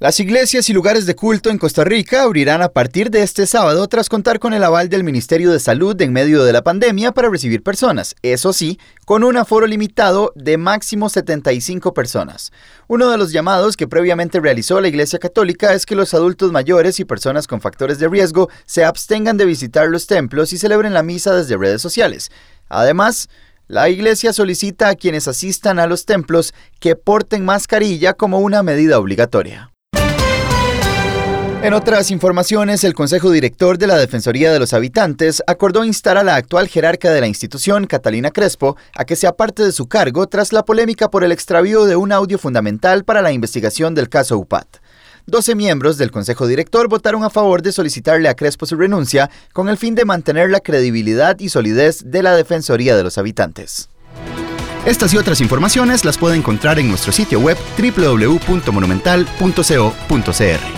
Las iglesias y lugares de culto en Costa Rica abrirán a partir de este sábado tras contar con el aval del Ministerio de Salud en medio de la pandemia para recibir personas, eso sí, con un aforo limitado de máximo 75 personas. Uno de los llamados que previamente realizó la Iglesia Católica es que los adultos mayores y personas con factores de riesgo se abstengan de visitar los templos y celebren la misa desde redes sociales. Además, la Iglesia solicita a quienes asistan a los templos que porten mascarilla como una medida obligatoria. En otras informaciones, el Consejo Director de la Defensoría de los Habitantes acordó instar a la actual jerarca de la institución, Catalina Crespo, a que se aparte de su cargo tras la polémica por el extravío de un audio fundamental para la investigación del caso UPAT. 12 miembros del Consejo Director votaron a favor de solicitarle a Crespo su renuncia con el fin de mantener la credibilidad y solidez de la Defensoría de los Habitantes. Estas y otras informaciones las puede encontrar en nuestro sitio web www.monumental.co.cr.